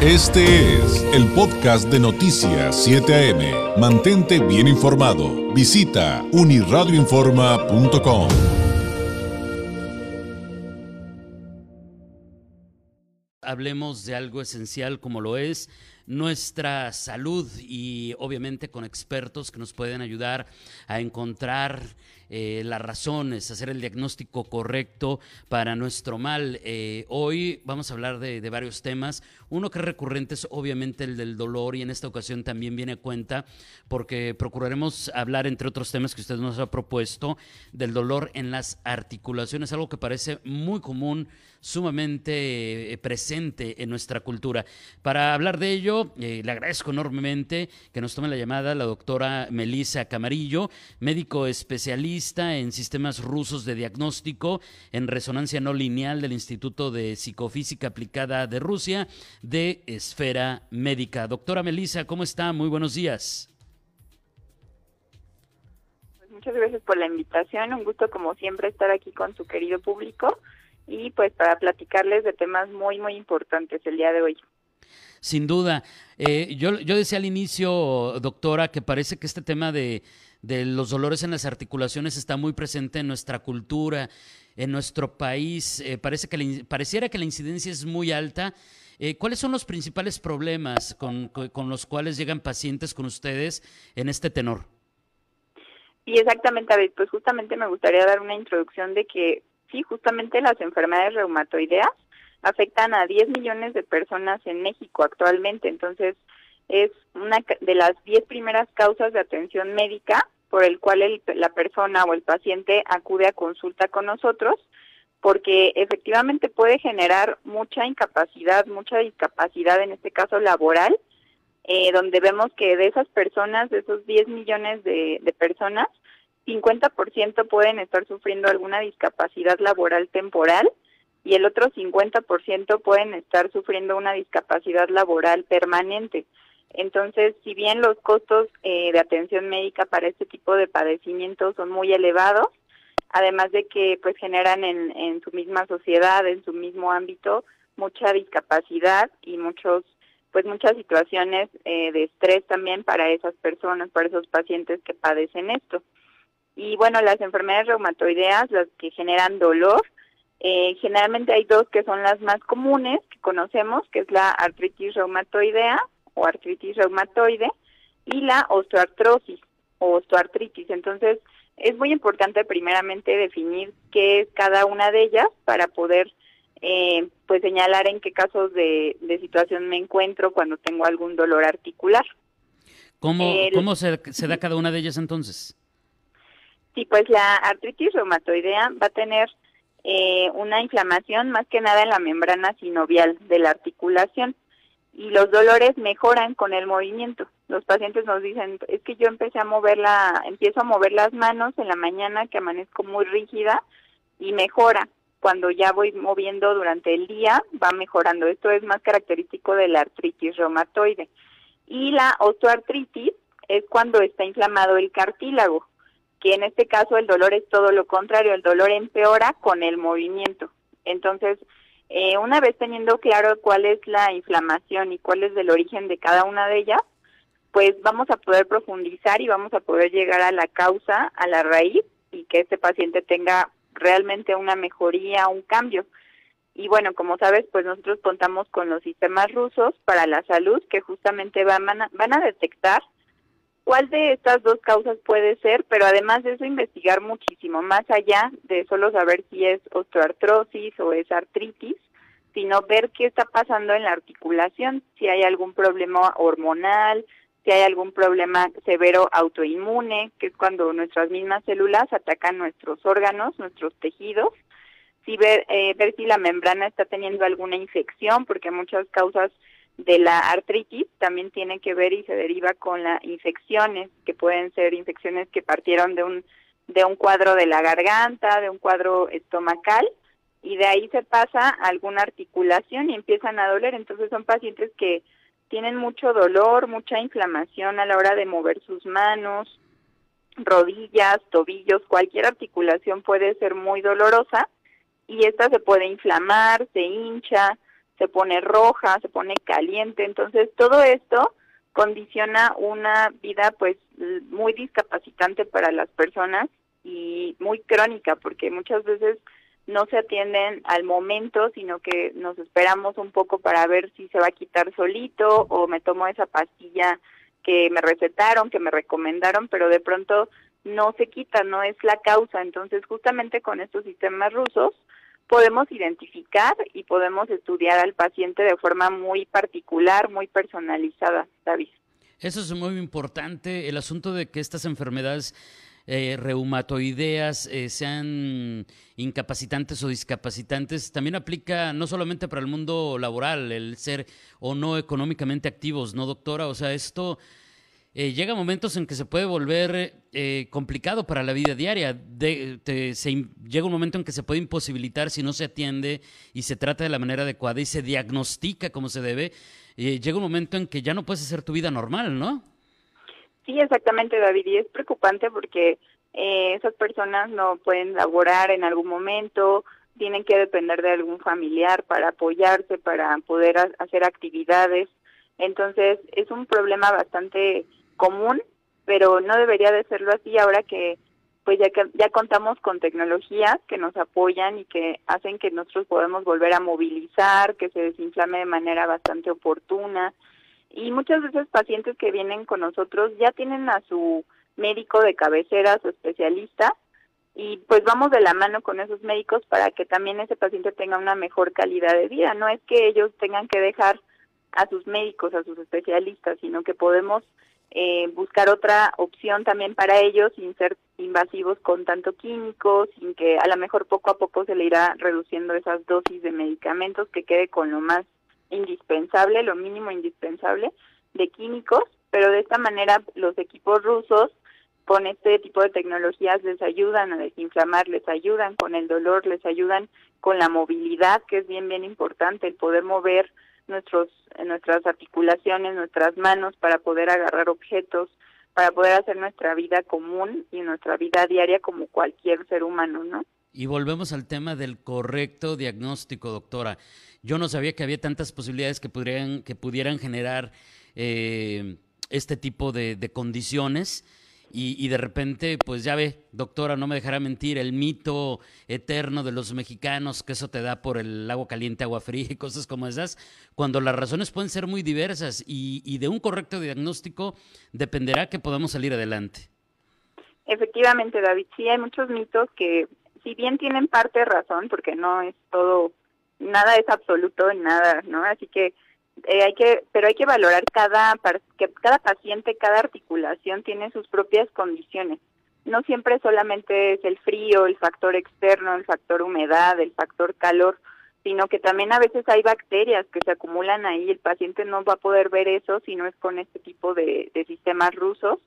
Este es el podcast de Noticias 7 AM. Mantente bien informado. Visita uniradioinforma.com. Hablemos de algo esencial como lo es nuestra salud y obviamente con expertos que nos pueden ayudar a encontrar eh, las razones, hacer el diagnóstico correcto para nuestro mal. Eh, hoy vamos a hablar de, de, varios temas. Uno que es recurrente es obviamente el del dolor y en esta ocasión también viene a cuenta porque procuraremos hablar, entre otros temas que usted nos ha propuesto, del dolor en las articulaciones, algo que parece muy común, sumamente eh, presente en nuestra cultura. Para hablar de ello, le agradezco enormemente que nos tome la llamada la doctora Melissa Camarillo, médico especialista en sistemas rusos de diagnóstico en resonancia no lineal del Instituto de Psicofísica Aplicada de Rusia de Esfera Médica. Doctora Melissa, ¿cómo está? Muy buenos días. Pues muchas gracias por la invitación. Un gusto, como siempre, estar aquí con su querido público y pues para platicarles de temas muy, muy importantes el día de hoy. Sin duda. Eh, yo, yo decía al inicio, doctora, que parece que este tema de de los dolores en las articulaciones está muy presente en nuestra cultura, en nuestro país. Eh, parece que pareciera que la incidencia es muy alta. Eh, ¿Cuáles son los principales problemas con, con, los cuales llegan pacientes con ustedes en este tenor? Y exactamente, David, pues justamente me gustaría dar una introducción de que sí, justamente las enfermedades reumatoideas afectan a 10 millones de personas en México actualmente. Entonces, es una de las 10 primeras causas de atención médica por el cual el, la persona o el paciente acude a consulta con nosotros, porque efectivamente puede generar mucha incapacidad, mucha discapacidad, en este caso laboral, eh, donde vemos que de esas personas, de esos 10 millones de, de personas, 50% pueden estar sufriendo alguna discapacidad laboral temporal y el otro 50% pueden estar sufriendo una discapacidad laboral permanente. Entonces, si bien los costos eh, de atención médica para este tipo de padecimientos son muy elevados, además de que pues generan en, en su misma sociedad, en su mismo ámbito, mucha discapacidad y muchos pues muchas situaciones eh, de estrés también para esas personas, para esos pacientes que padecen esto. Y bueno, las enfermedades reumatoideas, las que generan dolor, eh, generalmente hay dos que son las más comunes que conocemos, que es la artritis reumatoidea o artritis reumatoide y la osteoartrosis o osteoartritis. Entonces, es muy importante primeramente definir qué es cada una de ellas para poder eh, pues señalar en qué casos de, situación me encuentro cuando tengo algún dolor articular. ¿Cómo, ¿cómo se, se, da cada una de ellas entonces? Sí, pues la artritis reumatoidea va a tener eh, una inflamación más que nada en la membrana sinovial de la articulación y los dolores mejoran con el movimiento. Los pacientes nos dicen, es que yo empecé a mover la, empiezo a mover las manos en la mañana que amanezco muy rígida y mejora. Cuando ya voy moviendo durante el día, va mejorando. Esto es más característico de la artritis reumatoide. Y la osteoartritis es cuando está inflamado el cartílago, que en este caso el dolor es todo lo contrario, el dolor empeora con el movimiento. Entonces, eh, una vez teniendo claro cuál es la inflamación y cuál es el origen de cada una de ellas, pues vamos a poder profundizar y vamos a poder llegar a la causa, a la raíz y que este paciente tenga realmente una mejoría, un cambio. Y bueno, como sabes, pues nosotros contamos con los sistemas rusos para la salud que justamente van a, van a detectar cuál de estas dos causas puede ser, pero además de eso investigar muchísimo, más allá de solo saber si es osteoartrosis o es artritis, sino ver qué está pasando en la articulación, si hay algún problema hormonal, si hay algún problema severo autoinmune, que es cuando nuestras mismas células atacan nuestros órganos, nuestros tejidos, si ver, eh, ver si la membrana está teniendo alguna infección, porque muchas causas de la artritis también tiene que ver y se deriva con las infecciones, que pueden ser infecciones que partieron de un, de un cuadro de la garganta, de un cuadro estomacal, y de ahí se pasa a alguna articulación y empiezan a doler. Entonces son pacientes que tienen mucho dolor, mucha inflamación a la hora de mover sus manos, rodillas, tobillos, cualquier articulación puede ser muy dolorosa y esta se puede inflamar, se hincha, se pone roja, se pone caliente, entonces todo esto condiciona una vida pues muy discapacitante para las personas y muy crónica porque muchas veces no se atienden al momento, sino que nos esperamos un poco para ver si se va a quitar solito o me tomo esa pastilla que me recetaron, que me recomendaron, pero de pronto no se quita, no es la causa. Entonces, justamente con estos sistemas rusos podemos identificar y podemos estudiar al paciente de forma muy particular, muy personalizada, David. Eso es muy importante, el asunto de que estas enfermedades eh, reumatoideas eh, sean incapacitantes o discapacitantes, también aplica no solamente para el mundo laboral, el ser o no económicamente activos, ¿no, doctora? O sea, esto eh, llega momentos en que se puede volver eh, complicado para la vida diaria. llega un momento en que se puede imposibilitar si no se atiende y se trata de la manera adecuada y se diagnostica como se debe. Eh, llega un momento en que ya no puedes hacer tu vida normal, ¿no? Sí, exactamente, David. Y es preocupante porque esas personas no pueden laborar en algún momento, tienen que depender de algún familiar para apoyarse, para poder hacer actividades. Entonces, es un problema bastante común, pero no debería de serlo así ahora que pues ya que ya contamos con tecnologías que nos apoyan y que hacen que nosotros podemos volver a movilizar, que se desinflame de manera bastante oportuna. Y muchas veces pacientes que vienen con nosotros ya tienen a su médico de cabecera, su especialista, y pues vamos de la mano con esos médicos para que también ese paciente tenga una mejor calidad de vida. No es que ellos tengan que dejar a sus médicos, a sus especialistas, sino que podemos eh, buscar otra opción también para ellos sin ser invasivos con tanto químico, sin que a lo mejor poco a poco se le irá reduciendo esas dosis de medicamentos que quede con lo más indispensable, lo mínimo indispensable de químicos, pero de esta manera los equipos rusos con este tipo de tecnologías les ayudan a desinflamar, les ayudan con el dolor, les ayudan con la movilidad, que es bien, bien importante, el poder mover nuestros, nuestras articulaciones, nuestras manos para poder agarrar objetos, para poder hacer nuestra vida común y nuestra vida diaria como cualquier ser humano, ¿no? Y volvemos al tema del correcto diagnóstico, doctora. Yo no sabía que había tantas posibilidades que pudieran, que pudieran generar eh, este tipo de, de condiciones y, de repente, pues ya ve, doctora, no me dejará mentir, el mito eterno de los mexicanos, que eso te da por el agua caliente, agua fría y cosas como esas, cuando las razones pueden ser muy diversas y, y de un correcto diagnóstico dependerá que podamos salir adelante. Efectivamente, David, sí hay muchos mitos que, si bien tienen parte razón, porque no es todo, nada es absoluto nada, ¿no? Así que eh, hay que, pero hay que valorar cada, que cada paciente, cada articulación tiene sus propias condiciones. No siempre solamente es el frío, el factor externo, el factor humedad, el factor calor, sino que también a veces hay bacterias que se acumulan ahí. El paciente no va a poder ver eso si no es con este tipo de, de sistemas rusos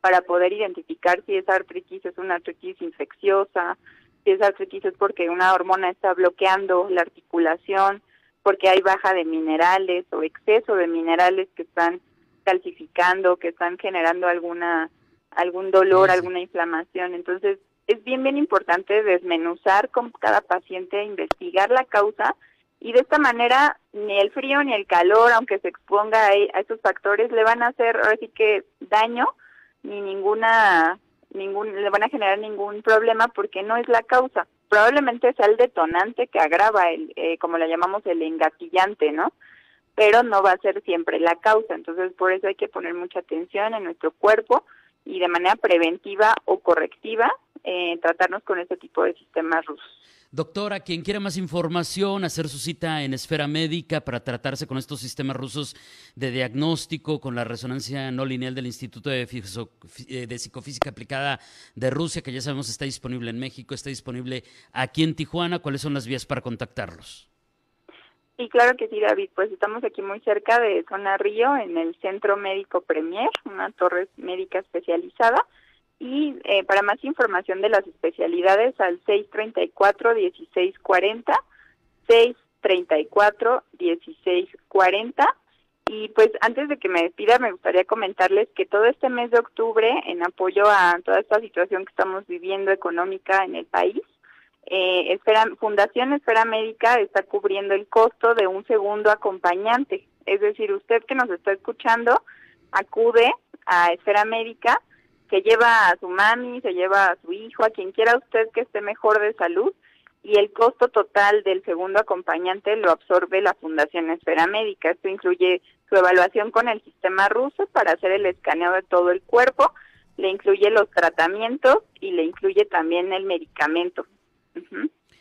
para poder identificar si esa artritis es una artritis infecciosa, si esa artritis es porque una hormona está bloqueando la articulación, porque hay baja de minerales o exceso de minerales que están calcificando, que están generando alguna algún dolor, alguna inflamación. Entonces, es bien bien importante desmenuzar con cada paciente, investigar la causa y de esta manera ni el frío ni el calor, aunque se exponga a, a esos factores, le van a hacer ahora sí que daño ni ninguna ningún le van a generar ningún problema porque no es la causa probablemente sea el detonante que agrava, el, eh, como le llamamos, el engatillante, ¿no? Pero no va a ser siempre la causa. Entonces, por eso hay que poner mucha atención en nuestro cuerpo y de manera preventiva o correctiva eh, tratarnos con este tipo de sistemas rusos. Doctora, quien quiera más información, hacer su cita en esfera médica para tratarse con estos sistemas rusos de diagnóstico, con la resonancia no lineal del Instituto de, eh, de, Psicofísica Aplicada de Rusia, que ya sabemos está disponible en México, está disponible aquí en Tijuana, ¿cuáles son las vías para contactarlos? Sí, claro que sí, David. Pues estamos aquí muy cerca de Zona Río, en el Centro Médico Premier, una torre médica especializada y eh, para más información de las especialidades al 634-1640, 634-1640. Y pues antes de que me despida, me gustaría comentarles que todo este mes de octubre, en apoyo a toda esta situación que estamos viviendo económica en el país, eh, Esfera, Fundación Esfera Médica está cubriendo el costo de un segundo acompañante. Es decir, usted que nos está escuchando acude a Esfera Médica, que lleva a su mami, se lleva a su hijo, a quien quiera usted que esté mejor de salud, y el costo total del segundo acompañante lo absorbe la Fundación Esfera Médica. Esto incluye su evaluación con el sistema ruso para hacer el escaneo de todo el cuerpo, le incluye los tratamientos y le incluye también el medicamento.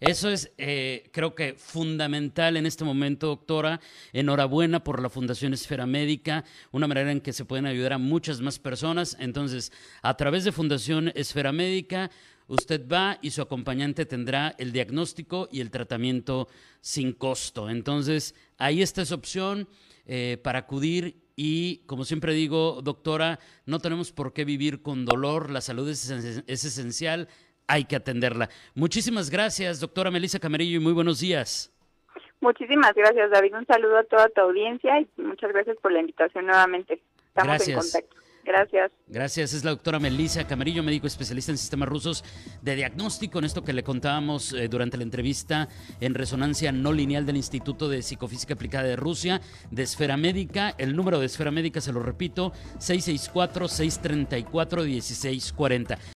Eso es, eh, creo que fundamental en este momento, doctora. Enhorabuena por la Fundación Esfera Médica, una manera en que se pueden ayudar a muchas más personas. Entonces, a través de Fundación Esfera Médica, usted va y su acompañante tendrá el diagnóstico y el tratamiento sin costo. Entonces, ahí está esa opción eh, para acudir y, como siempre digo, doctora, no tenemos por qué vivir con dolor, la salud es, es esencial, hay que atenderla. Muchísimas gracias, doctora Melissa Camarillo, y muy buenos días. Muchísimas gracias, David. Un saludo a toda tu audiencia y muchas gracias por la invitación nuevamente. Estamos en contacto. Gracias. Gracias. Es la doctora Melissa Camarillo, médico especialista en sistemas rusos de diagnóstico, en esto que le contábamos eh, durante la entrevista en resonancia no lineal del Instituto de Psicofísica Aplicada de Rusia, de Esfera Médica. El número de Esfera Médica, se lo repito, 664-634-1640.